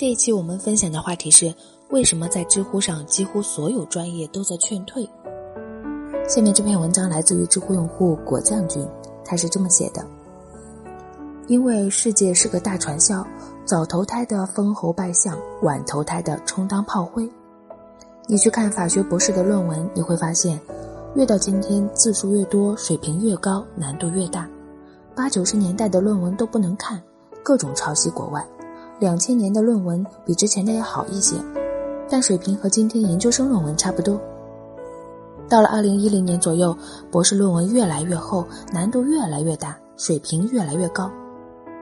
这一期我们分享的话题是：为什么在知乎上几乎所有专业都在劝退？下面这篇文章来自于知乎用户果酱君，他是这么写的：因为世界是个大传销，早投胎的封侯拜相，晚投胎的充当炮灰。你去看法学博士的论文，你会发现，越到今天字数越多，水平越高，难度越大。八九十年代的论文都不能看，各种抄袭国外。两千年的论文比之前的要好一些，但水平和今天研究生论文差不多。到了二零一零年左右，博士论文越来越厚，难度越来越大，水平越来越高。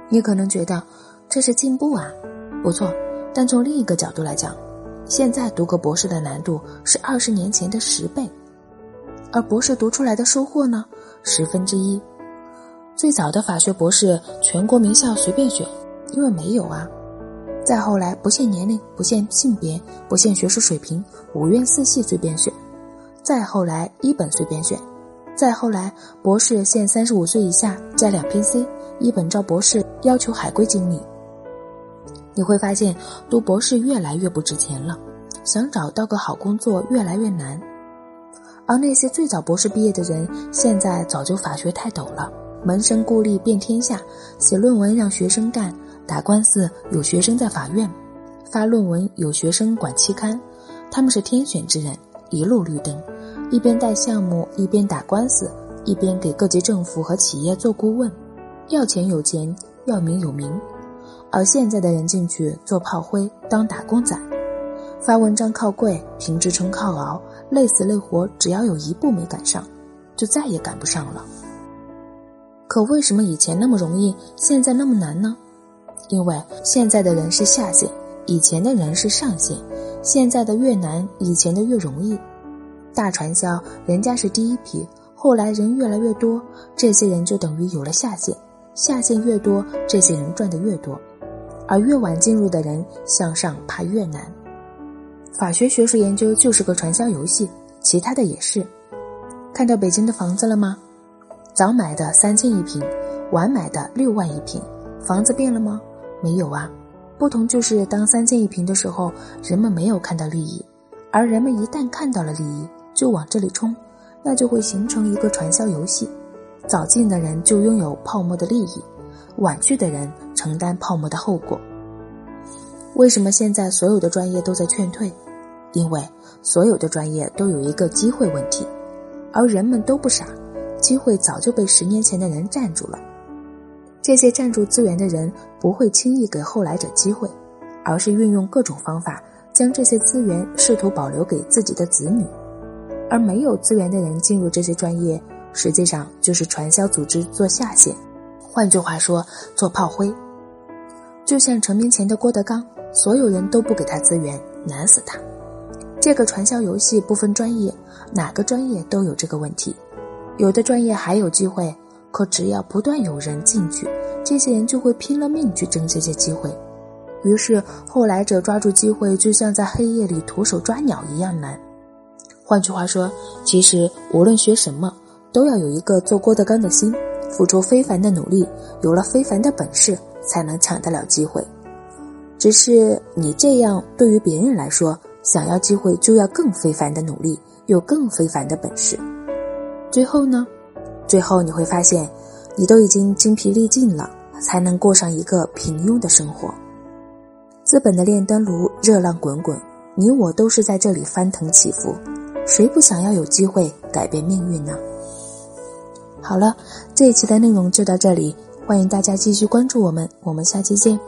你可能觉得这是进步啊，不错。但从另一个角度来讲，现在读个博士的难度是二十年前的十倍，而博士读出来的收获呢，十分之一。最早的法学博士，全国名校随便选，因为没有啊。再后来，不限年龄，不限性别，不限学术水平，五院四系随便选；再后来，一本随便选；再后来，博士限三十五岁以下加两篇 C，一本招博士要求海归经历。你会发现，读博士越来越不值钱了，想找到个好工作越来越难。而那些最早博士毕业的人，现在早就法学泰斗了，门生故吏遍天下，写论文让学生干。打官司有学生在法院，发论文有学生管期刊，他们是天选之人，一路绿灯，一边带项目，一边打官司，一边给各级政府和企业做顾问，要钱有钱，要名有名。而现在的人进去做炮灰，当打工仔，发文章靠跪，评职称靠熬，累死累活，只要有一步没赶上，就再也赶不上了。可为什么以前那么容易，现在那么难呢？因为现在的人是下线，以前的人是上线，现在的越难，以前的越容易。大传销人家是第一批，后来人越来越多，这些人就等于有了下线，下线越多，这些人赚的越多，而越晚进入的人向上爬越难。法学学术研究就是个传销游戏，其他的也是。看到北京的房子了吗？早买的三千一平，晚买的六万一平，房子变了吗？没有啊，不同就是当三千一平的时候，人们没有看到利益，而人们一旦看到了利益，就往这里冲，那就会形成一个传销游戏。早进的人就拥有泡沫的利益，晚去的人承担泡沫的后果。为什么现在所有的专业都在劝退？因为所有的专业都有一个机会问题，而人们都不傻，机会早就被十年前的人占住了。这些占住资源的人不会轻易给后来者机会，而是运用各种方法将这些资源试图保留给自己的子女。而没有资源的人进入这些专业，实际上就是传销组织做下线，换句话说，做炮灰。就像成名前的郭德纲，所有人都不给他资源，难死他。这个传销游戏不分专业，哪个专业都有这个问题。有的专业还有机会。可只要不断有人进去，这些人就会拼了命去争这些机会。于是后来者抓住机会，就像在黑夜里徒手抓鸟一样难。换句话说，其实无论学什么，都要有一个做郭德纲的心，付出非凡的努力，有了非凡的本事，才能抢得了机会。只是你这样对于别人来说，想要机会就要更非凡的努力，有更非凡的本事。最后呢？最后你会发现，你都已经精疲力尽了，才能过上一个平庸的生活。资本的炼丹炉热浪滚滚，你我都是在这里翻腾起伏，谁不想要有机会改变命运呢？好了，这一期的内容就到这里，欢迎大家继续关注我们，我们下期见。